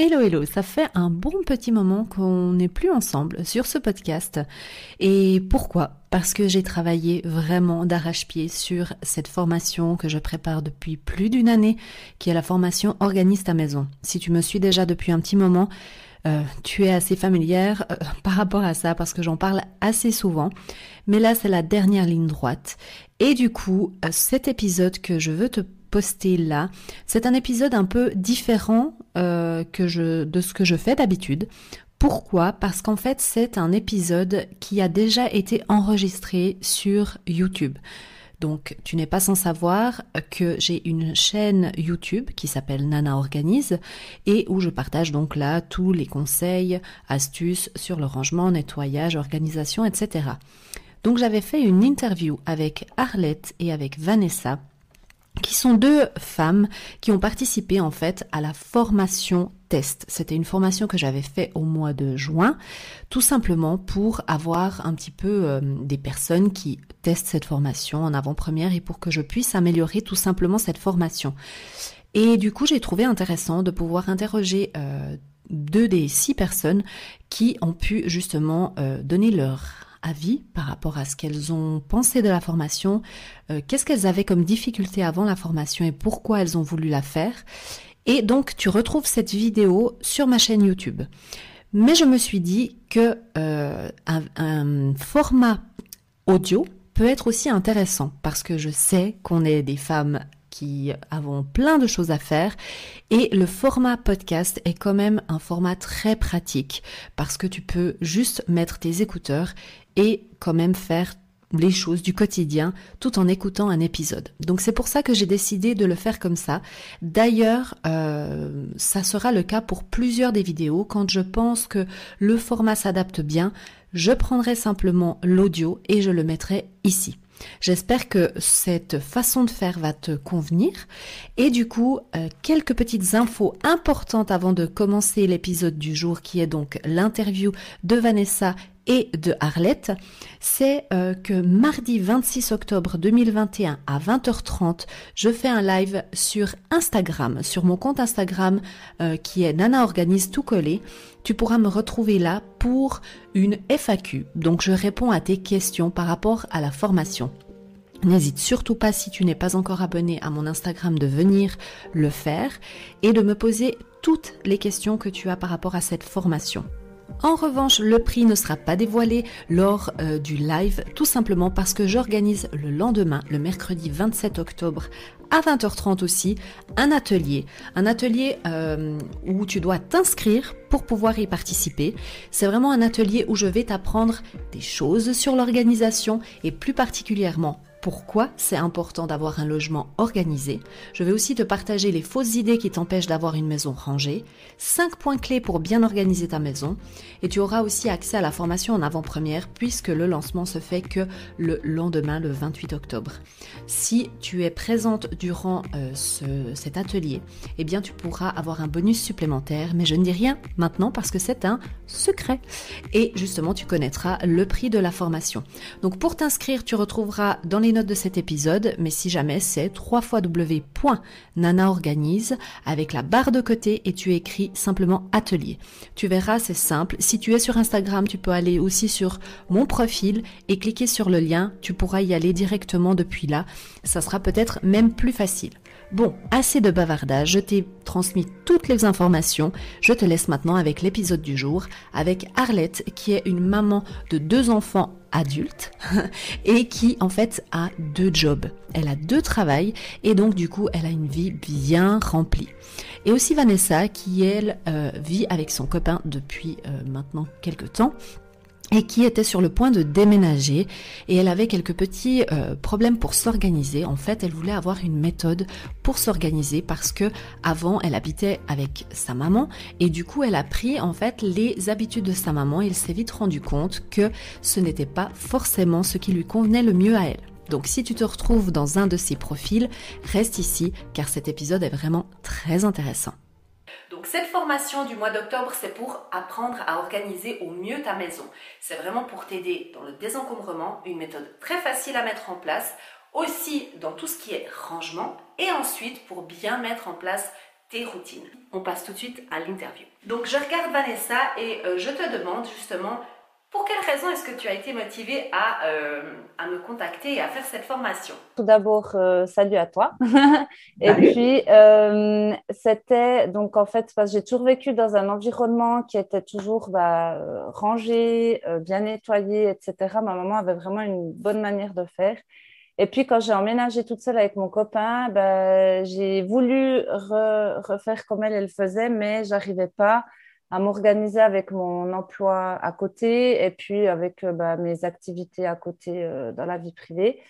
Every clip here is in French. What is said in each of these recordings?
Hello hello, ça fait un bon petit moment qu'on n'est plus ensemble sur ce podcast. Et pourquoi? Parce que j'ai travaillé vraiment d'arrache-pied sur cette formation que je prépare depuis plus d'une année, qui est la formation Organise ta maison. Si tu me suis déjà depuis un petit moment, euh, tu es assez familière euh, par rapport à ça parce que j'en parle assez souvent. Mais là, c'est la dernière ligne droite. Et du coup, euh, cet épisode que je veux te poster là. C'est un épisode un peu différent euh, que je, de ce que je fais d'habitude. Pourquoi? Parce qu'en fait c'est un épisode qui a déjà été enregistré sur YouTube. Donc tu n'es pas sans savoir que j'ai une chaîne YouTube qui s'appelle Nana Organise et où je partage donc là tous les conseils, astuces sur le rangement, nettoyage, organisation, etc. Donc j'avais fait une interview avec Arlette et avec Vanessa qui sont deux femmes qui ont participé en fait à la formation test. C'était une formation que j'avais fait au mois de juin, tout simplement pour avoir un petit peu euh, des personnes qui testent cette formation en avant-première et pour que je puisse améliorer tout simplement cette formation. Et du coup, j'ai trouvé intéressant de pouvoir interroger euh, deux des six personnes qui ont pu justement euh, donner leur avis par rapport à ce qu'elles ont pensé de la formation, euh, qu'est-ce qu'elles avaient comme difficulté avant la formation et pourquoi elles ont voulu la faire. Et donc tu retrouves cette vidéo sur ma chaîne YouTube. Mais je me suis dit que euh, un, format audio peut être aussi intéressant parce que je sais qu'on est des femmes qui avons plein de choses à faire et le format podcast est quand même un format très pratique parce que tu peux juste mettre tes écouteurs et quand même faire les choses du quotidien tout en écoutant un épisode. Donc c'est pour ça que j'ai décidé de le faire comme ça. D'ailleurs, euh, ça sera le cas pour plusieurs des vidéos. Quand je pense que le format s'adapte bien, je prendrai simplement l'audio et je le mettrai ici. J'espère que cette façon de faire va te convenir. Et du coup, euh, quelques petites infos importantes avant de commencer l'épisode du jour qui est donc l'interview de Vanessa et de Arlette, c'est euh, que mardi 26 octobre 2021 à 20h30, je fais un live sur Instagram, sur mon compte Instagram euh, qui est Nana Organise tout collé. Tu pourras me retrouver là pour une FAQ. Donc je réponds à tes questions par rapport à la formation. N'hésite surtout pas si tu n'es pas encore abonné à mon Instagram de venir le faire et de me poser toutes les questions que tu as par rapport à cette formation. En revanche, le prix ne sera pas dévoilé lors euh, du live, tout simplement parce que j'organise le lendemain, le mercredi 27 octobre, à 20h30 aussi, un atelier. Un atelier euh, où tu dois t'inscrire pour pouvoir y participer. C'est vraiment un atelier où je vais t'apprendre des choses sur l'organisation et plus particulièrement pourquoi c'est important d'avoir un logement organisé. Je vais aussi te partager les fausses idées qui t'empêchent d'avoir une maison rangée, 5 points clés pour bien organiser ta maison, et tu auras aussi accès à la formation en avant-première puisque le lancement se fait que le lendemain, le 28 octobre. Si tu es présente durant euh, cet atelier, eh bien tu pourras avoir un bonus supplémentaire, mais je ne dis rien maintenant parce que c'est un secret. Et justement, tu connaîtras le prix de la formation. Donc pour t'inscrire, tu retrouveras dans les de cet épisode, mais si jamais c'est www.nanaorganise avec la barre de côté et tu écris simplement atelier. Tu verras, c'est simple. Si tu es sur Instagram, tu peux aller aussi sur mon profil et cliquer sur le lien. Tu pourras y aller directement depuis là. Ça sera peut-être même plus facile. Bon, assez de bavardage, je t'ai transmis toutes les informations. Je te laisse maintenant avec l'épisode du jour, avec Arlette, qui est une maman de deux enfants adultes et qui en fait a deux jobs. Elle a deux travails et donc du coup elle a une vie bien remplie. Et aussi Vanessa qui elle euh, vit avec son copain depuis euh, maintenant quelques temps et qui était sur le point de déménager et elle avait quelques petits euh, problèmes pour s'organiser. En fait, elle voulait avoir une méthode pour s'organiser parce que avant, elle habitait avec sa maman et du coup, elle a pris en fait les habitudes de sa maman et elle s'est vite rendu compte que ce n'était pas forcément ce qui lui convenait le mieux à elle. Donc si tu te retrouves dans un de ces profils, reste ici car cet épisode est vraiment très intéressant. Cette formation du mois d'octobre, c'est pour apprendre à organiser au mieux ta maison. C'est vraiment pour t'aider dans le désencombrement, une méthode très facile à mettre en place, aussi dans tout ce qui est rangement, et ensuite pour bien mettre en place tes routines. On passe tout de suite à l'interview. Donc je regarde Vanessa et euh, je te demande justement pour quelle raison est-ce que tu as été motivée à, euh, à, me contacter et à faire cette formation? Tout d'abord, euh, salut à toi. et puis, c'était donc en fait, parce que j'ai toujours vécu dans un environnement qui était toujours bah, rangé, bien nettoyé, etc. Ma maman avait vraiment une bonne manière de faire. Et puis, quand j'ai emménagé toute seule avec mon copain, ben, j'ai voulu refaire comme elle, elle faisait, mais j'arrivais pas à m'organiser avec mon emploi à côté et puis avec euh, ben, mes activités à côté euh, dans la vie privée.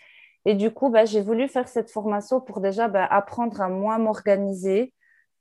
Et du coup, ben, j'ai voulu faire cette formation pour déjà apprendre à moins m'organiser,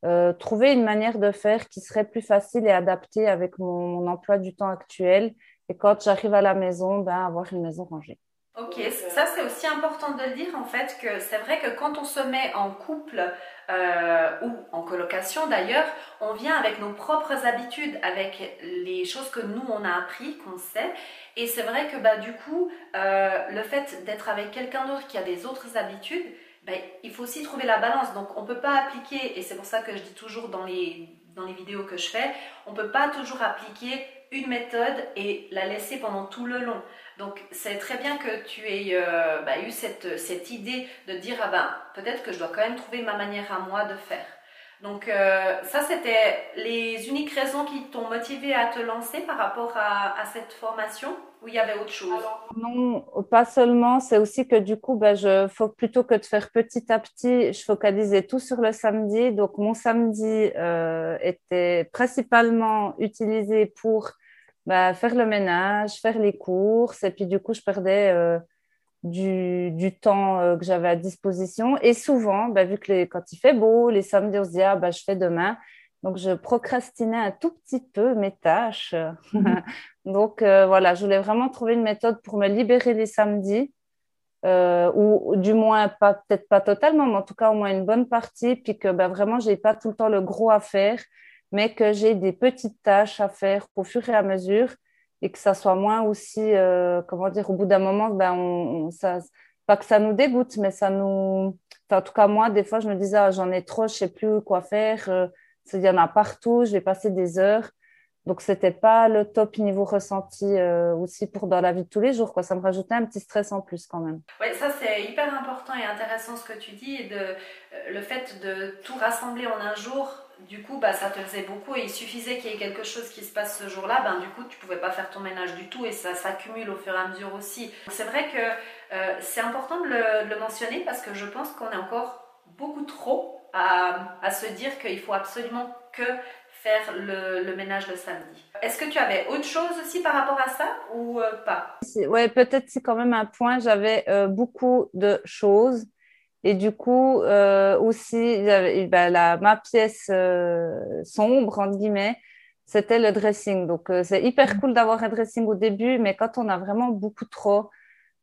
euh, trouver une manière de faire qui serait plus facile et adaptée avec mon, mon emploi du temps actuel. Et quand j'arrive à la maison, avoir une maison rangée. Ok, ça c'est aussi important de le dire en fait que c'est vrai que quand on se met en couple euh, ou en colocation d'ailleurs, on vient avec nos propres habitudes, avec les choses que nous on a appris, qu'on sait. Et c'est vrai que bah, du coup, euh, le fait d'être avec quelqu'un d'autre qui a des autres habitudes, bah, il faut aussi trouver la balance. Donc on ne peut pas appliquer, et c'est pour ça que je dis toujours dans les, dans les vidéos que je fais, on ne peut pas toujours appliquer une méthode et la laisser pendant tout le long. Donc c'est très bien que tu aies euh, bah, eu cette, cette, idée de dire ah ben peut-être que je dois quand même trouver ma manière à moi de faire. Donc euh, ça c'était les uniques raisons qui t'ont motivé à te lancer par rapport à, cette formation ou il y avait autre chose? Non, pas seulement. C'est aussi que du coup, bah, je, plutôt que de faire petit à petit, je focalisais tout sur le samedi. Donc mon samedi euh, était principalement utilisé pour bah, faire le ménage, faire les courses. Et puis, du coup, je perdais euh, du, temps euh, que j'avais à disposition. Et souvent, bah, vu que les, quand il fait beau, les samedis, on se dit, ah, bah, je fais demain. Donc, je procrastinais un tout petit peu mes tâches. Donc, euh, voilà, je voulais vraiment trouver une méthode pour me libérer les samedis. ou du moins, peut-être pas totalement, mais en tout cas, au moins une bonne partie. Puis que bah, vraiment, je n'ai pas tout le temps le gros à faire mais que j'ai des petites tâches à faire au fur et à mesure et que ça soit moins aussi, euh, comment dire, au bout d'un moment, ben on, pas que ça nous dégoûte, mais ça nous. en tout cas, moi, des fois, je me disais, ah, j'en ai trop, je sais plus quoi faire. Euh, il y en a partout, je vais passer des heures. Donc, c'était pas le top niveau ressenti euh, aussi pour dans la vie de tous les jours. Quoi. Ça me rajoutait un petit stress en plus quand même. Oui, ça c'est hyper important et intéressant ce que tu dis. De, le fait de tout rassembler en un jour, du coup, bah, ça te faisait beaucoup et il suffisait qu'il y ait quelque chose qui se passe ce jour-là, ben, du coup, tu pouvais pas faire ton ménage du tout et ça s'accumule au fur et à mesure aussi. C'est vrai que euh, c'est important de le, mentionner parce que je pense qu'on est encore beaucoup trop à, se dire qu'il faut absolument que faire le, ménage le samedi. Est-ce que tu avais autre chose aussi par rapport à ça ou euh, pas? Oui, peut-être c'est quand même un point. J'avais euh, beaucoup de choses et du coup, euh, aussi, ben, la, ma pièce euh, sombre, entre guillemets, c'était le dressing. Donc, euh, c'est hyper mm. cool d'avoir un dressing au début, mais quand on a vraiment beaucoup trop,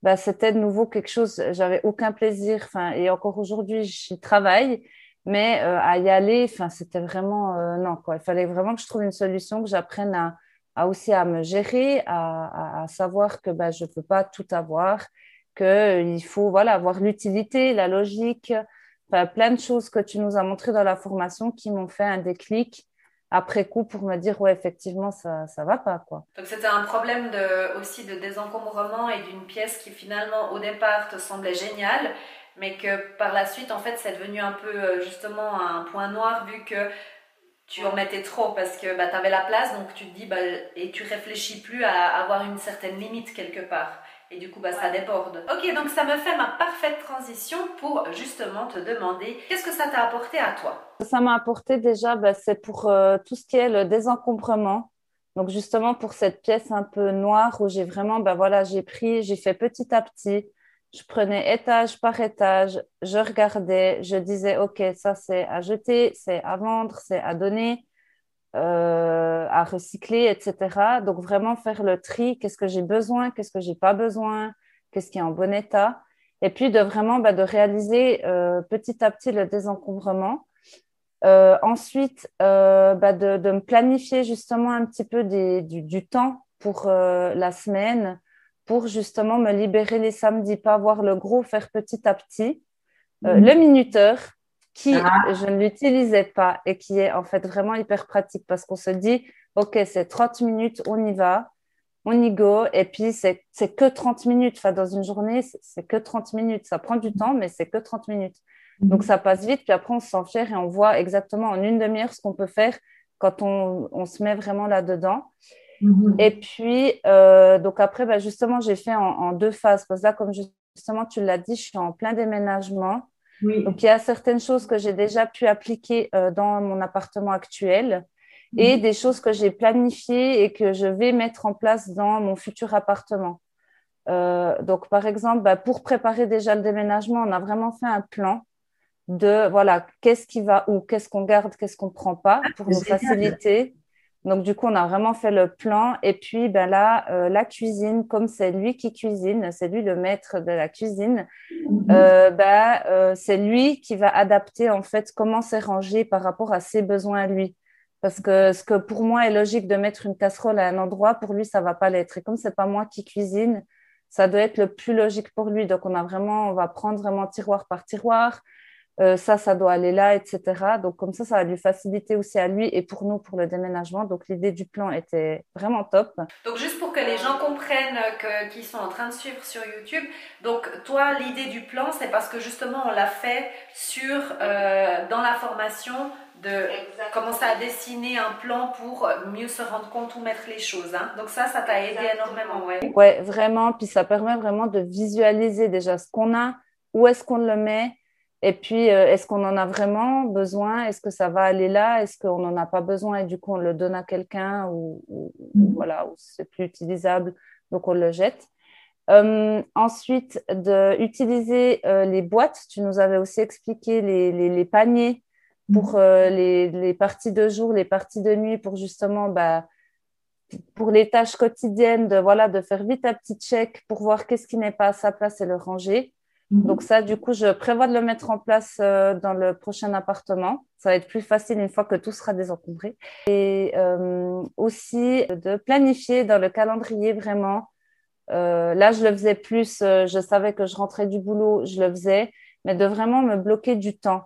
ben, c'était de nouveau quelque chose, j'avais aucun plaisir. Enfin, et encore aujourd'hui, j'y travaille, mais à y aller, enfin, c'était vraiment, non, quoi. Il fallait vraiment que je trouve une solution, que j'apprenne à, à, aussi à me gérer, à, à, à savoir que ben, je ne peux pas tout avoir qu'il faut voilà, avoir l'utilité, la logique, plein de choses que tu nous as montrées dans la formation qui m'ont fait un déclic après coup pour me dire ouais effectivement ça ça va pas quoi. Donc c'était un problème de, aussi de désencombrement et d'une pièce qui finalement au départ te semblait géniale mais que par la suite en fait c'est devenu un peu euh, justement un point noir vu que tu en mettais trop parce que bah, tu avais la place donc tu te dis bah, et tu réfléchis plus à avoir une certaine limite quelque part. Et du coup, bah, ça déborde. Ok, donc ça me fait ma parfaite transition pour justement te demander qu'est-ce que ça t'a apporté à toi? Ça m'a apporté déjà, bah, c'est pour euh, tout ce qui est le désencombrement. Donc justement pour cette pièce un peu noire où j'ai vraiment, bah voilà, j'ai pris, j'ai fait petit à petit. Je prenais étage par étage, je regardais, je disais, OK, ça c'est à jeter, c'est à vendre, c'est à donner. Euh, à recycler, etc. Donc vraiment faire le tri, qu'est-ce que j'ai besoin, qu'est-ce que j'ai pas besoin, qu'est-ce qui est en bon état? Et puis de vraiment bah, de réaliser euh, petit à petit le désencombrement. Euh, ensuite, bah, de, de, me planifier justement un petit peu des, du, du, temps pour la semaine, pour justement me libérer les samedis, pas avoir le gros, faire petit à petit. Mmh. Le minuteur, qui ah. je ne l'utilisais pas et qui est en fait vraiment hyper pratique parce qu'on se dit, OK, c'est 30 minutes, on y va, on y go, et puis c'est que 30 minutes. Enfin, dans une journée, c'est que 30 minutes. Ça prend du temps, mais c'est que 30 minutes. Mhm. Donc, ça passe vite, puis après, on se sent fier et on voit exactement en une demi-heure ce qu'on peut faire quand on, on se met vraiment là-dedans. Mhm. Et puis, euh, donc après, bah, justement, j'ai fait en, deux phases. Parce que là, comme justement tu l'as dit, je suis en plein déménagement. Donc, il y a certaines choses que j'ai déjà pu appliquer euh, dans mon appartement actuel et mhm. des choses que j'ai planifiées et que je vais mettre en place dans mon futur appartement. Euh, donc, par exemple, bah, pour préparer déjà le déménagement, on a vraiment fait un plan de voilà qu'est-ce qui va où, qu'est-ce qu'on garde, qu'est-ce qu'on ne prend pas ah, pour nous faciliter. Donc, du coup, on a vraiment fait le plan. Et puis, ben là, euh, la cuisine, comme c'est lui qui cuisine, c'est lui le maître de la cuisine, mhm. euh, ben, euh, c'est lui qui va adapter, en fait, comment c'est rangé par rapport à ses besoins à lui. Parce que ce que pour moi est logique de mettre une casserole à un endroit, pour lui, ça va pas l'être. Et comme c'est pas moi qui cuisine, ça doit être le plus logique pour lui. Donc, on a vraiment, on va prendre vraiment tiroir par tiroir. Euh, ça, ça doit aller là, etc. Donc, comme ça, ça va lui faciliter aussi à lui et pour nous, pour le déménagement. Donc, l'idée du plan était vraiment top. Donc, juste pour que les gens comprennent qu'ils sont en train de suivre sur YouTube, donc, toi, l'idée du plan, c'est parce que justement, on l'a fait sur, euh, dans la formation de commencer à dessiner un plan pour mieux se rendre compte où mettre les choses. Hein. Donc ça, ça t'a aidé énormément, ouais. Ouais, vraiment. Puis ça permet vraiment de visualiser déjà ce qu'on a, où est-ce qu'on le met, et puis, euh, est-ce qu'on en a vraiment besoin? Est-ce que ça va aller là? Est-ce qu'on n'en a pas besoin? Et du coup, on le donne à quelqu'un ou, mm. voilà, ou c'est plus utilisable, donc on le jette. Euh, ensuite, d'utiliser euh, les boîtes. Tu nous avais aussi expliqué les, les, paniers pour mm. les, les, parties de jour, les parties de nuit, pour justement, bah, pour les tâches quotidiennes, de, voilà, de faire vite un petit check pour voir qu'est-ce qui n'est pas à sa place et le ranger. Mhm. Donc ça, du coup, je prévois de le mettre en place euh, dans le prochain appartement. Ça va être plus facile une fois que tout sera désencombré. Et euh, aussi de planifier dans le calendrier vraiment. Euh, là, je le faisais plus, je savais que je rentrais du boulot, je le faisais, mais de vraiment me bloquer du temps.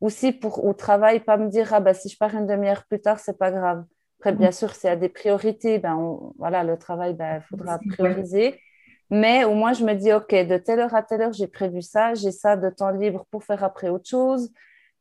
Aussi pour au travail, pas me dire, ah bah si je pars une demi-heure plus tard, c'est pas grave. Après, bien mhm. sûr, s'il y a des priorités, ben voilà, le travail, ben, il faudra prioriser. Mais au moins, je me dis, OK, de telle heure à telle heure, j'ai prévu ça, j'ai ça de temps libre pour faire après autre chose.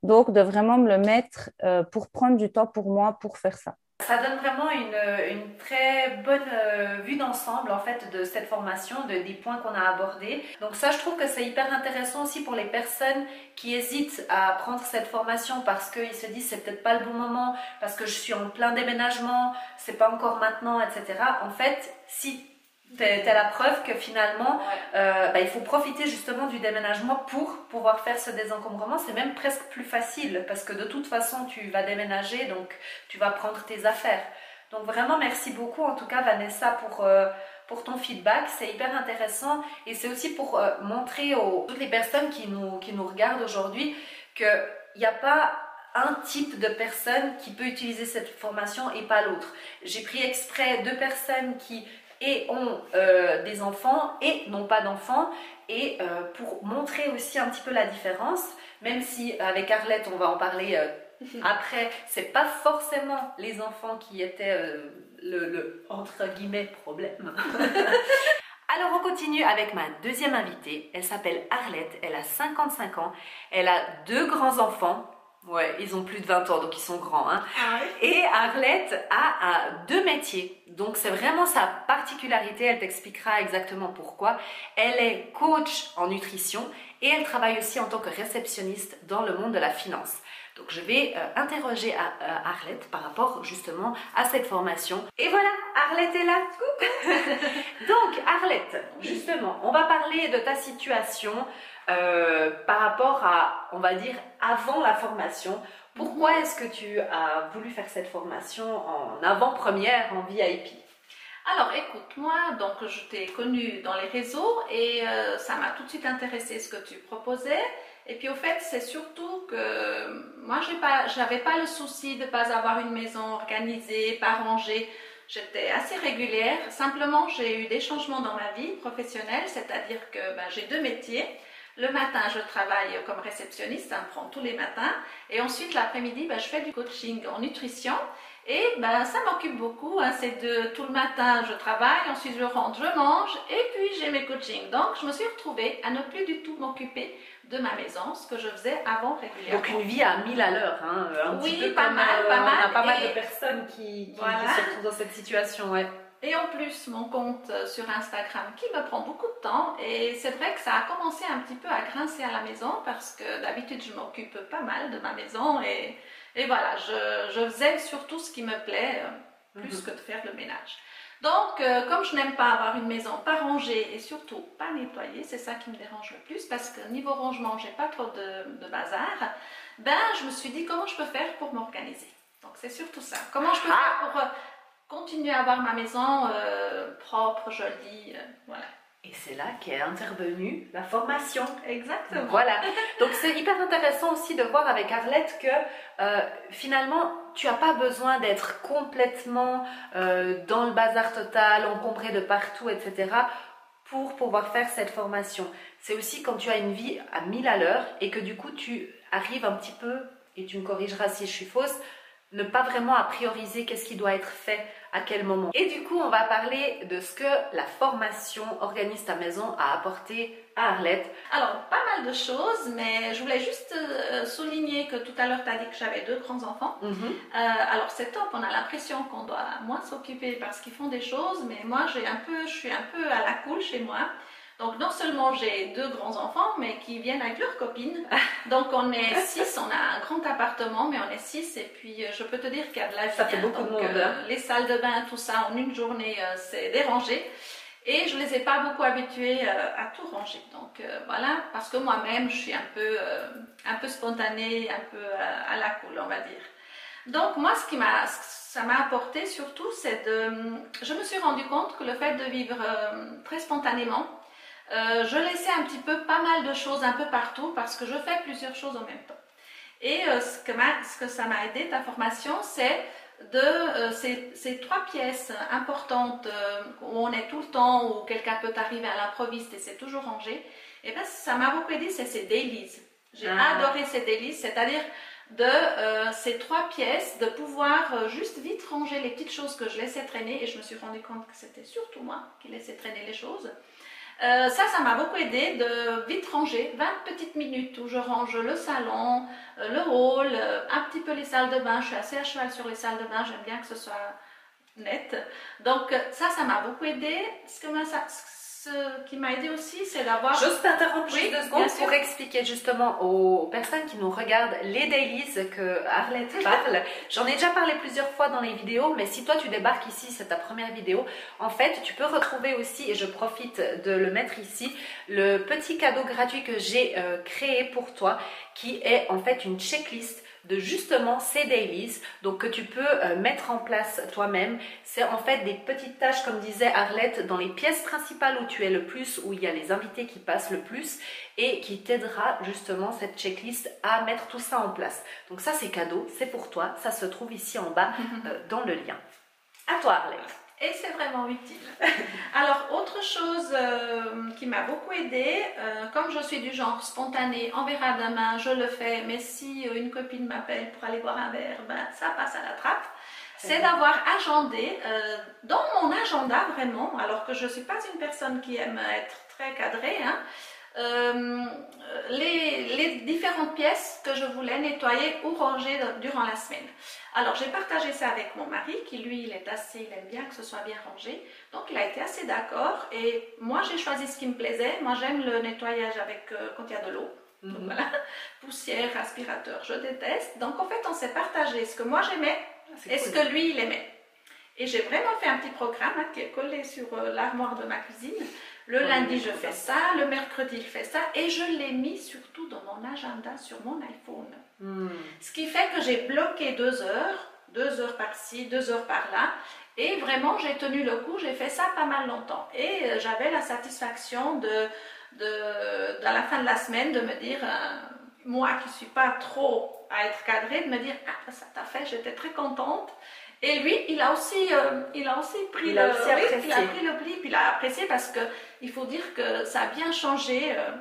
Donc, de vraiment me le mettre euh, pour prendre du temps pour moi pour faire ça. Ça donne vraiment une, une très bonne euh, vue d'ensemble en fait de cette formation, de, des points qu'on a abordés. Donc ça, je trouve que c'est hyper intéressant aussi pour les personnes qui hésitent à prendre cette formation parce qu'ils se disent c'est peut-être pas le bon moment, parce que je suis en plein déménagement, c'est pas encore maintenant, etc. En fait, si T'es la preuve que finalement, euh, bah, il faut profiter justement du déménagement pour pouvoir faire ce désencombrement. C'est même presque plus facile parce que de toute façon, tu vas déménager, donc tu vas prendre tes affaires. Donc vraiment, merci beaucoup en tout cas Vanessa pour, euh, pour ton feedback. C'est hyper intéressant et c'est aussi pour euh, montrer aux toutes les personnes qui nous, qui nous regardent aujourd'hui qu'il n'y a pas un type de personne qui peut utiliser cette formation et pas l'autre. J'ai pris exprès deux personnes qui et ont euh, des enfants et n'ont pas d'enfants. Et euh, pour montrer aussi un petit peu la différence, même si avec Arlette, on va en parler euh, après, c'est pas forcément les enfants qui étaient le, le, entre guillemets problème. Alors on continue avec ma deuxième invitée. Elle s'appelle Arlette, elle a 55 ans, elle a deux grands-enfants Ouais, ils ont plus de 20 ans, donc ils sont grands. Hein. Ah et Arlette a, deux métiers. Donc c'est vraiment sa particularité, elle t'expliquera exactement pourquoi. Elle est coach en nutrition et elle travaille aussi en tant que réceptionniste dans le monde de la finance. Donc je vais euh, interroger euh, Arlette par rapport justement à cette formation. Et voilà, Arlette est là. Donc Arlette, justement, on va parler de ta situation euh, par rapport à, on va dire, avant la formation. Pourquoi est-ce que tu as voulu faire cette formation en avant-première, en VIP alors écoute, moi, donc je t'ai connu dans les réseaux et euh, ça m'a tout de suite intéressé ce que tu proposais. Et puis au fait, c'est surtout que moi, je n'avais pas, pas le souci de ne pas avoir une maison organisée, pas rangée. J'étais assez régulière. Simplement, j'ai eu des changements dans ma vie professionnelle, c'est-à-dire que ben, j'ai deux métiers. Le matin, je travaille comme réceptionniste, ça me prend tous les matins. Et ensuite, l'après-midi, ben, je fais du coaching en nutrition. Et ben, ça m'occupe beaucoup. Hein. C'est de tout le matin, je travaille, ensuite je rentre, je mange, et puis j'ai mes coachings. Donc, je me suis retrouvée à ne plus du tout m'occuper de ma maison, ce que je faisais avant régulièrement. Donc une vie à 1000 à l'heure, hein, un oui, petit peu pas comme, mal, euh, pas mal. On a pas mal Et- de personnes qui, qui, Voilà. qui se retrouvent dans cette situation, ouais. Et en plus, mon compte euh, sur Instagram qui me prend beaucoup de temps. Et c'est vrai que ça a commencé un petit peu à grincer à la maison parce que d'habitude, je m'occupe pas mal de ma maison. Et, et voilà, je, je faisais surtout ce qui me plaît euh, plus Mhm. que de faire le ménage. Donc, euh, comme je n'aime pas avoir une maison pas rangée et surtout pas nettoyée, c'est ça qui me dérange le plus parce que niveau rangement, j'ai pas trop de, de bazar. Ben, je me suis dit comment je peux faire pour m'organiser? Donc, c'est surtout ça. Comment je peux Ah. faire pour continuer à avoir ma maison euh, propre, jolie, euh, voilà. Et c'est là qu'est intervenue la formation. Exactement. Voilà. Donc c'est hyper intéressant aussi de voir avec Arlette que euh, finalement tu n'as pas besoin d'être complètement dans le bazar total, encombré de partout, etc. pour pouvoir faire cette formation. C'est aussi quand tu as une vie à 1000 à l'heure et que du coup tu arrives un petit peu, et tu me corrigeras si je suis fausse, ne pas vraiment à prioriser qu'est-ce qui doit être fait à quel moment. Et du coup, on va parler de ce que la formation Organise ta maison a apporté à Arlette. Alors, pas mal de choses, mais je voulais juste euh, souligner que tout à l'heure, tu as dit que j'avais deux grands-enfants. Mhm. Euh, alors, c'est top, on a l'impression qu'on doit moins s'occuper parce qu'ils font des choses, mais moi, j'ai un peu, je suis un peu à la cool chez moi. Donc, non seulement j'ai deux grands-enfants, mais qui viennent avec leurs copines. Donc, on est six, on a un grand appartement, mais on est six. Et puis, euh, je peux te dire qu'il y a de la vie. Ça fait hein. beaucoup de Donc, monde, euh, hein. les salles de bain, tout ça, en une journée, euh, c'est dérangé. Et je les ai pas beaucoup habitués euh, à tout ranger. Donc voilà, parce que moi-même, je suis un peu, un peu spontanée, un peu à la cool, on va dire. Donc moi, ce qui m'a, ça m'a apporté surtout, c'est de, je me suis rendu compte que le fait de vivre très spontanément, euh, je laissais un petit peu pas mal de choses un peu partout parce que je fais plusieurs choses en même temps. Et euh, ce, que m'a- ce que ça m'a aidé, ta formation, c'est de euh, ces, ces trois pièces importantes où on est tout le temps, où quelqu'un peut arriver à l'improviste et c'est toujours rangé, et ben ça m'a beaucoup aidé, c'est ces dailies. J'ai Ah. adoré ces dailies, c'est-à-dire de euh, ces trois pièces, de pouvoir euh, juste vite ranger les petites choses que je laissais traîner, et je me suis rendu compte que c'était surtout moi qui laissais traîner les choses. Euh, ça, ça m'a beaucoup aidé de vite ranger, 20 petites minutes où je range le salon, euh, le hall, euh, un petit peu les salles de bain. Je suis assez à cheval sur les salles de bain, j'aime bien que ce soit net. Donc ça, ça m'a beaucoup aidé. Ce, que ça- ce qui m'a aidé aussi, c'est d'avoir... J'ose t'interrompre Oui, juste deux secondes pour expliquer justement aux personnes qui nous regardent les dailies que Arlette parle. J'en ai déjà parlé plusieurs fois dans les vidéos, mais si toi tu débarques ici, c'est ta première vidéo, en fait tu peux retrouver aussi, et je profite de le mettre ici, le petit cadeau gratuit que j'ai euh, créé pour toi, qui est en fait une checklist de justement ces dailies, donc que tu peux euh, mettre en place toi-même. C'est en fait des petites tâches, comme disait Arlette, dans les pièces principales où tu es le plus, où il y a les invités qui passent le plus, et qui t'aidera justement cette checklist à mettre tout ça en place. Donc ça c'est cadeau, c'est pour toi, ça se trouve ici en bas euh, dans le lien. À toi Arlette. Et c'est vraiment utile. Alors, autre chose euh, qui m'a beaucoup aidée, euh, comme je suis du genre spontané, on verra demain, je le fais, mais si euh, une copine m'appelle pour aller boire un verre, ben, ça passe à la trappe, c'est d'avoir agendé dans mon agenda vraiment, alors que je ne suis pas une personne qui aime être très cadrée, hein, euh, les, les différentes pièces que je voulais nettoyer ou ranger durant la semaine. Alors j'ai partagé ça avec mon mari qui lui il est assez, il aime bien que ce soit bien rangé. Donc il a été assez d'accord et moi j'ai choisi ce qui me plaisait. Moi j'aime le nettoyage avec euh, quand il y a de l'eau. Donc voilà, poussière, aspirateur, je déteste. Donc en fait on s'est partagé ce que moi j'aimais C'est et ce que lui il aimait. Et j'ai vraiment fait un petit programme hein, qui est collé sur euh, l'armoire de ma cuisine. Le lundi, je fais ça. Le mercredi, je fais ça. Et je l'ai mis surtout dans mon agenda sur mon iPhone. Hmm. Ce qui fait que j'ai bloqué deux heures, deux heures par-ci, deux heures par-là. Et vraiment, j'ai tenu le coup. J'ai fait ça pas mal longtemps. Et euh, j'avais la satisfaction de, de, à la fin de la semaine, de me dire, euh, moi qui suis pas trop à être cadrée, de me dire, ah, ça t'a fait, j'étais très contente. Et lui, il a aussi, euh, il a aussi pris Il le, a aussi oui, il a pris le pli, puis il a apprécié parce que il faut dire que ça a bien changé. euh,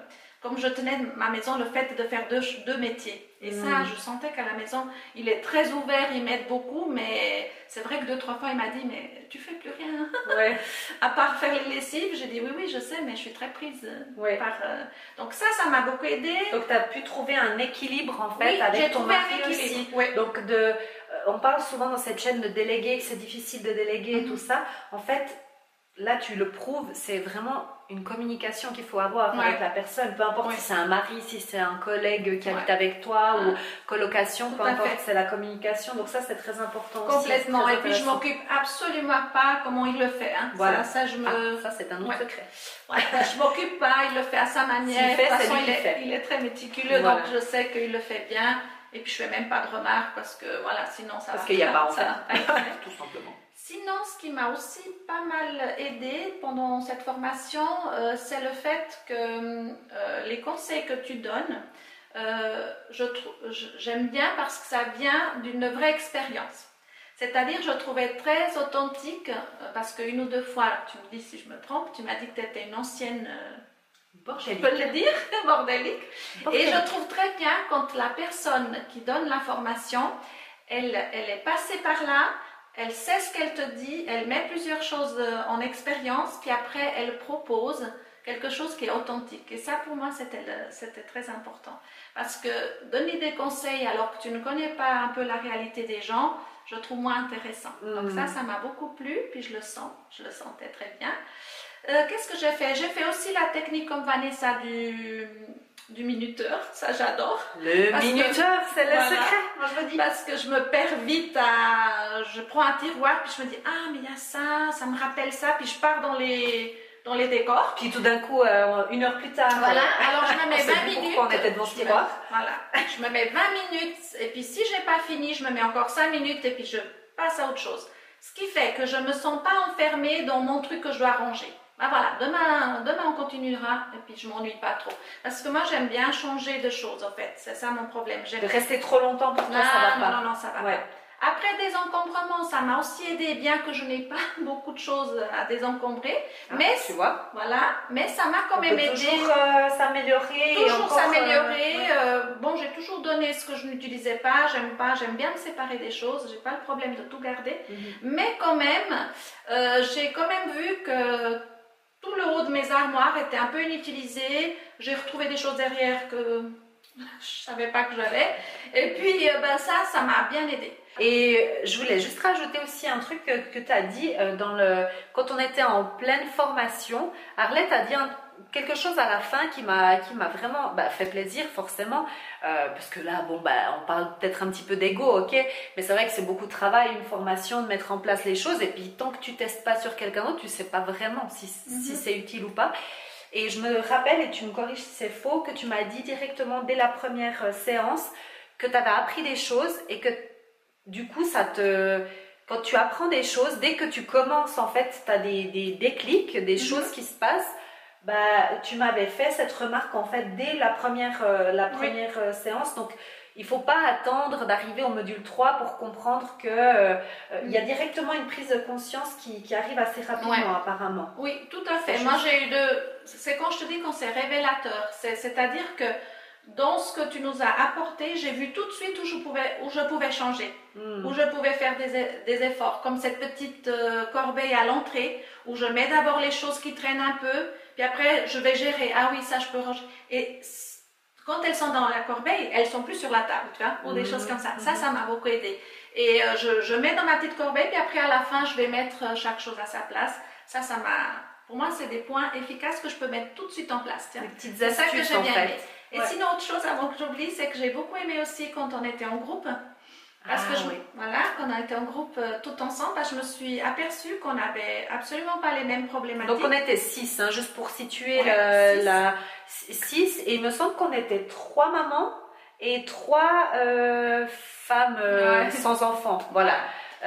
comme je tenais ma maison, le fait de faire deux, deux métiers. Et ça, Mm. je sentais qu'à la maison, il est très ouvert, il m'aide beaucoup, mais c'est vrai que deux, trois fois, il m'a dit, mais tu fais plus rien. Ouais. À part faire les lessives, j'ai dit, oui, oui, je sais, mais je suis très prise euh, Ouais. par... euh, Donc ça, ça m'a beaucoup aidé. Donc tu as pu trouver un équilibre en fait Oui, avec j'ai ton trouvé un mari équilibre, aussi. ouais. Donc de, on parle souvent dans cette chaîne de déléguer, que c'est difficile de déléguer et Mhm. tout ça. En fait, là tu le prouves, c'est vraiment une communication qu'il faut avoir Ouais. avec la personne, peu importe Ouais. si c'est un mari, si c'est un collègue qui habite Ouais. avec toi ou colocation, Tout peu importe, c'est la communication. Donc ça c'est très important aussi. Complètement. c'est Et puis je m'occupe absolument pas comment il le fait. hein. Voilà. Ça, je me... Ah, ça c'est un autre secret. Je m'occupe pas, il le fait à sa manière. Fait, de toute façon, il qui est, fait. il est très méticuleux, Voilà. donc je sais qu'il le fait bien. Et puis je fais même pas de remarques parce que voilà, sinon ça Parce qu'il n'y a pas en fait, tout simplement. Sinon, ce qui m'a aussi pas mal aidé pendant cette formation, euh, c'est le fait que euh, les conseils que tu donnes, euh, j'aime bien parce que ça vient d'une vraie expérience. C'est-à-dire, je trouvais très authentique, euh, parce qu'une ou deux fois, tu me dis si je me trompe, tu m'as dit que tu étais une ancienne, je peux le dire, bordélique. Et je trouve très bien quand la personne qui donne l'information, elle, elle est passée par là, elle sait ce qu'elle te dit, elle met plusieurs choses euh, en expérience, puis après elle propose quelque chose qui est authentique. Et ça, pour moi, c'était très important. Parce que donner des conseils alors que tu ne connais pas un peu la réalité des gens, je trouve moins intéressant. Donc Mm. ça, ça m'a beaucoup plu, puis je le sens, je le sentais très bien. Euh, Qu'est-ce que j'ai fait? J'ai fait aussi la technique comme Vanessa du, du minuteur, ça j'adore. Le Parce minuteur, c'est le Voilà. secret, moi je vous dis. Parce que je me perds vite à. Je prends un tiroir, puis je me dis Ah, mais il y a ça, ça me rappelle ça, puis je pars dans les, dans les décors. Puis tout d'un coup, euh, une heure plus tard, Voilà, euh, alors je me mets sait 20 plus minutes. pourquoi on était devant ce je me- tiroir. Voilà, je me mets 20 minutes, et puis si j'ai pas fini, je me mets encore 5 minutes, et puis je passe à autre chose. Ce qui fait que je me sens pas enfermée dans mon truc que je dois ranger. Ben voilà, demain, demain on continuera, et puis je m'ennuie pas trop. Parce que moi j'aime bien changer de choses, en fait. C'est ça mon problème. De rester trop longtemps pour toi, non, ça va non, pas. non, non, ça va Ouais. pas. Après des encombrements, ça m'a aussi aidé, bien que je n'ai pas beaucoup de choses à désencombrer. Ah, mais tu vois, voilà, mais ça m'a quand on même peut aidé. toujours euh, s'améliorer. Toujours s'améliorer. euh, ouais. euh, bon, j'ai toujours donné ce que je n'utilisais pas. J'aime pas, j'aime bien me séparer des choses. J'ai pas le problème de tout garder. Mhm. Mais quand même, j'ai quand même vu que tout le haut de mes armoires était un peu inutilisé. J'ai retrouvé des choses derrière que je savais pas que j'avais. Et puis, euh, ben, ça, ça m'a bien aidé. Et je voulais juste rajouter aussi un truc que, tu as dit euh, dans le, quand on était en pleine formation. Arlette a dit un- quelque chose à la fin qui m'a qui m'a vraiment bah, fait plaisir forcément euh, parce que là bon bah on parle peut-être un petit peu d'ego ok mais c'est vrai que c'est beaucoup de travail une formation de mettre en place les choses et puis tant que tu testes pas sur quelqu'un d'autre tu sais pas vraiment si, si Mhm. c'est utile ou pas et je me rappelle et tu me corriges si c'est faux que tu m'as dit directement dès la première euh, séance que tu avais appris des choses et que du coup, ça te. Quand tu apprends des choses, dès que tu commences, en fait, tu as des, des déclics, des Mhm. choses qui se passent. Bah, tu m'avais fait cette remarque, en fait, dès la première, euh, la première euh, séance. Donc, il faut pas attendre d'arriver au module 3 pour comprendre que euh, y a directement une prise de conscience qui, qui arrive assez rapidement, Ouais. apparemment. Oui, tout à fait. C'est Moi, j'ai eu de. C'est quand je te dis qu'on c'est révélateur. C'est- C'est-à-dire que dans ce que tu nous as apporté, j'ai vu tout de suite où je pouvais, où je pouvais changer, Hmm. où je pouvais faire des, des efforts, comme cette petite euh, corbeille à l'entrée, où je mets d'abord les choses qui traînent un peu, puis après je vais gérer. Ah oui, ça je peux ranger. Et quand elles sont dans la corbeille, elles sont plus sur la table, tu vois, ou des Mhm. choses comme ça. Ça, Mhm. ça m'a beaucoup aidé. Et euh, je, je mets dans ma petite corbeille, puis après à la fin, je vais mettre euh, chaque chose à sa place. Ça, ça m'a. Pour moi, c'est des points efficaces que je peux mettre tout de suite en place. Tiens. Des petites C'est ça que astuces, j'ai en bien fait. Et Ouais. sinon, autre chose avant que j'oublie, c'est que j'ai beaucoup aimé aussi quand on était en groupe. Parce Ah, que je, oui. voilà, quand on était en groupe euh, tout ensemble, bah, je me suis aperçue qu'on n'avait absolument pas les mêmes problématiques. Donc on était 6, juste pour situer Ouais, le- six. la 6 et il me semble qu'on était trois mamans et trois euh, femmes euh, Ouais. sans enfants. Voilà.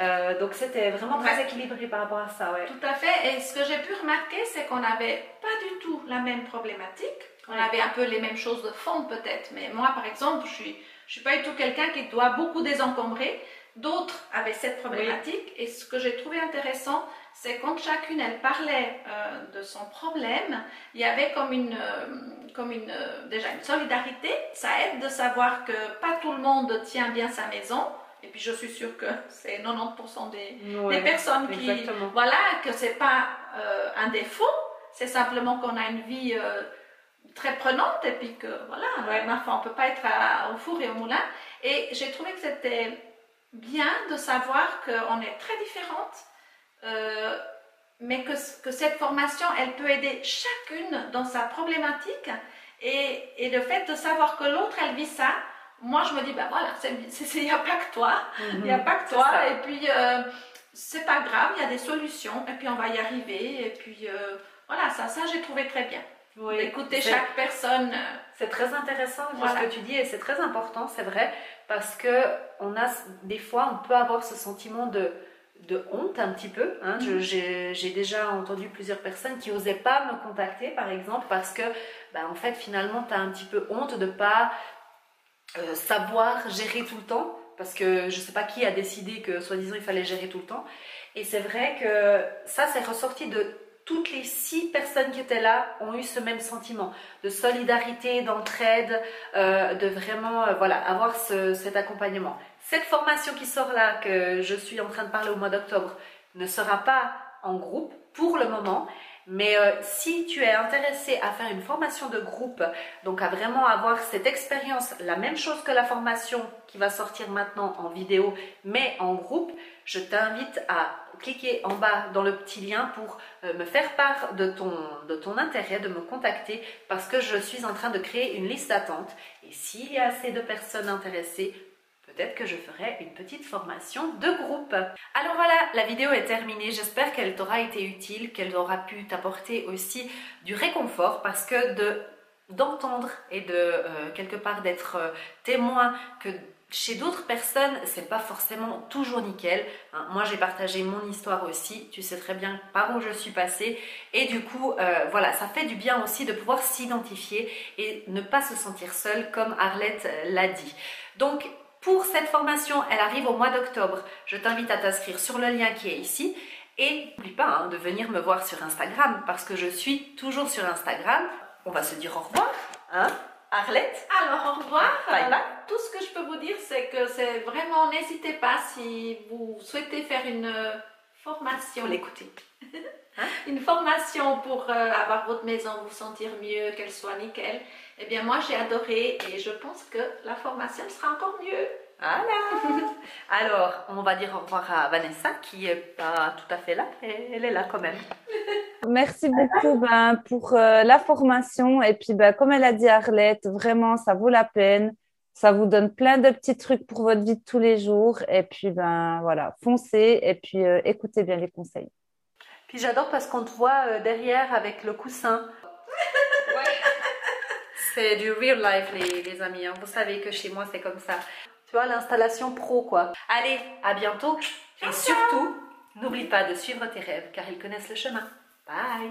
Euh, donc c'était vraiment très équilibré par rapport à ça, ouais. Tout à fait. Et ce que j'ai pu remarquer, c'est qu'on n'avait pas du tout la même problématique. On avait un peu les mêmes choses de fond peut-être. Mais moi, par exemple, je suis, je suis pas du tout quelqu'un qui doit beaucoup désencombrer. d'autres avaient cette problématique. Et ce que j'ai trouvé intéressant, c'est quand chacune elle parlait euh, de son problème, il y avait comme une, euh, comme une, euh, déjà une solidarité. Ça aide de savoir que pas tout le monde tient bien sa maison. Et puis je suis sûre que c'est 90% des, des, personnes qui, exactement. voilà, que c'est pas un défaut, c'est simplement qu'on a une vie très prenante et puis que voilà, ouais. ma foi, on peut pas être au four et au moulin. Et j'ai trouvé que c'était bien de savoir qu'on est très différentes euh, mais que, que, cette formation, elle peut aider chacune dans sa problématique. Et, et le fait de savoir que l'autre, elle vit ça, moi, je me dis, ben voilà, il n'y a pas que toi, il n'y a mhm. pas que toi. Et puis, euh, c'est pas grave, il y a des solutions, et puis on va y arriver. Et puis, euh, voilà, ça, ça j'ai trouvé très bien. Oui, Écouter chaque personne. C'est très intéressant ce que tu dis et c'est très important, c'est vrai, parce que on a des fois, on peut avoir ce sentiment de de honte un petit peu. Hein. Mhm. J'ai déjà entendu plusieurs personnes qui n'osaient pas me contacter, par exemple, parce que, ben, en fait, finalement, tu as un petit peu honte de ne pas euh, savoir gérer tout le temps, parce que je ne sais pas qui a décidé que, soi-disant, il fallait gérer tout le temps. Et c'est vrai que ça, c'est ressorti de toutes les six personnes qui étaient là ont eu ce même sentiment de solidarité, d'entraide, euh, de vraiment euh, voilà avoir cet accompagnement. Cette formation qui sort là, que je suis en train de parler au mois d'octobre, ne sera pas en groupe pour le moment. Mais euh, si tu es intéressé à faire une formation de groupe, donc à vraiment avoir cette expérience, la même chose que la formation qui va sortir maintenant en vidéo, mais en groupe, je t'invite à cliquer en bas dans le petit lien pour euh, me faire part de ton, intérêt, de me contacter, parce que je suis en train de créer une liste d'attente. Et s'il y a assez de personnes intéressées, peut-être que je ferai une petite formation de groupe. Alors voilà, la vidéo est terminée. J'espère qu'elle t'aura été utile, qu'elle aura pu t'apporter aussi du réconfort parce que de d'entendre et de euh, quelque part d'être euh, témoin que chez d'autres personnes, c'est pas forcément toujours nickel. Hein. moi, j'ai partagé mon histoire aussi. Tu sais très bien par où je suis passée. Et du coup, euh, voilà, ça fait du bien aussi de pouvoir s'identifier et ne pas se sentir seule, comme Arlette l'a dit. Donc, pour cette formation, elle arrive au mois d'octobre. Je t'invite à t'inscrire sur le lien qui est ici. Et n'oublie pas hein, de venir me voir sur Instagram parce que je suis toujours sur Instagram. On va se dire au revoir. Hein Arlette Alors au revoir. Bye bye. Tout ce que je peux vous dire, c'est que c'est vraiment, n'hésitez pas si vous souhaitez faire une formation. L'écouter. Hein? une formation pour euh, avoir votre maison, vous sentir mieux, qu'elle soit nickel. Eh bien, moi, j'ai adoré et je pense que la formation sera encore mieux. Voilà. Alors, on va dire au revoir à Vanessa qui est pas tout à fait là, mais elle est là quand même. Merci beaucoup ben, pour euh, la formation. Et puis, ben, comme elle a dit Arlette, vraiment, ça vaut la peine. Ça vous donne plein de petits trucs pour votre vie de tous les jours. Et puis, ben voilà, foncez et puis euh, écoutez bien les conseils. Puis j'adore parce qu'on te voit euh, derrière avec le coussin. C'est du real life, les, amis. Hein. Vous savez que chez moi, c'est comme ça. Tu vois, l'installation pro, quoi. Allez, à bientôt. Et surtout, n'oublie pas de suivre tes rêves, car ils connaissent le chemin. Bye.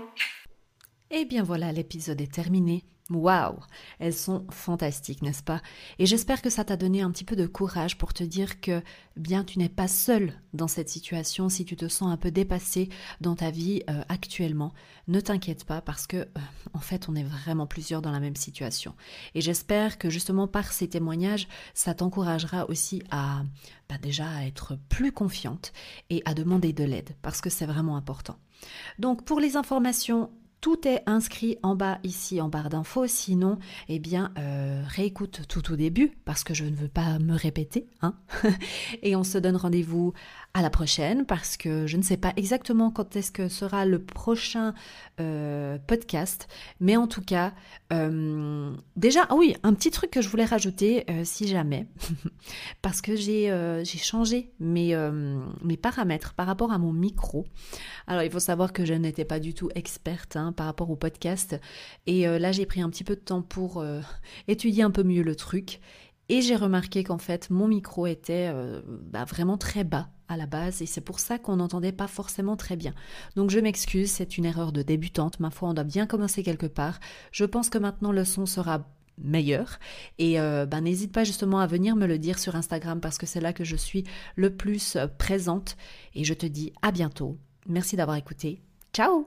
Et eh bien voilà, l'épisode est terminé. Waouh, elles sont fantastiques, n'est-ce pas? Et j'espère que ça t'a donné un petit peu de courage pour te dire que bien tu n'es pas seul dans cette situation si tu te sens un peu dépassé dans ta vie euh, actuellement. Ne t'inquiète pas parce que euh, en fait, on est vraiment plusieurs dans la même situation. Et j'espère que justement par ces témoignages, ça t'encouragera aussi à bah, déjà à être plus confiante et à demander de l'aide parce que c'est vraiment important. Donc pour les informations tout est inscrit en bas ici en barre d'infos. Sinon, eh bien, euh, réécoute tout au début parce que je ne veux pas me répéter. Hein Et on se donne rendez-vous à la prochaine parce que je ne sais pas exactement quand est-ce que sera le prochain euh, podcast. Mais en tout cas, euh, déjà, ah oui, un petit truc que je voulais rajouter si jamais. parce que j'ai changé mes, mes paramètres par rapport à mon micro. Alors, il faut savoir que je n'étais pas du tout experte. Hein, par rapport au podcast. Et euh, là, j'ai pris un petit peu de temps pour euh, étudier un peu mieux le truc. Et j'ai remarqué qu'en fait, mon micro était euh, bah, vraiment très bas à la base et c'est pour ça qu'on n'entendait pas forcément très bien. Donc je m'excuse, c'est une erreur de débutante. Ma foi, on doit bien commencer quelque part. Je pense que maintenant le son sera meilleur. Et ben, n'hésite pas justement à venir me le dire sur Instagram parce que c'est là que je suis le plus présente. Et je te dis à bientôt. Merci d'avoir écouté. Ciao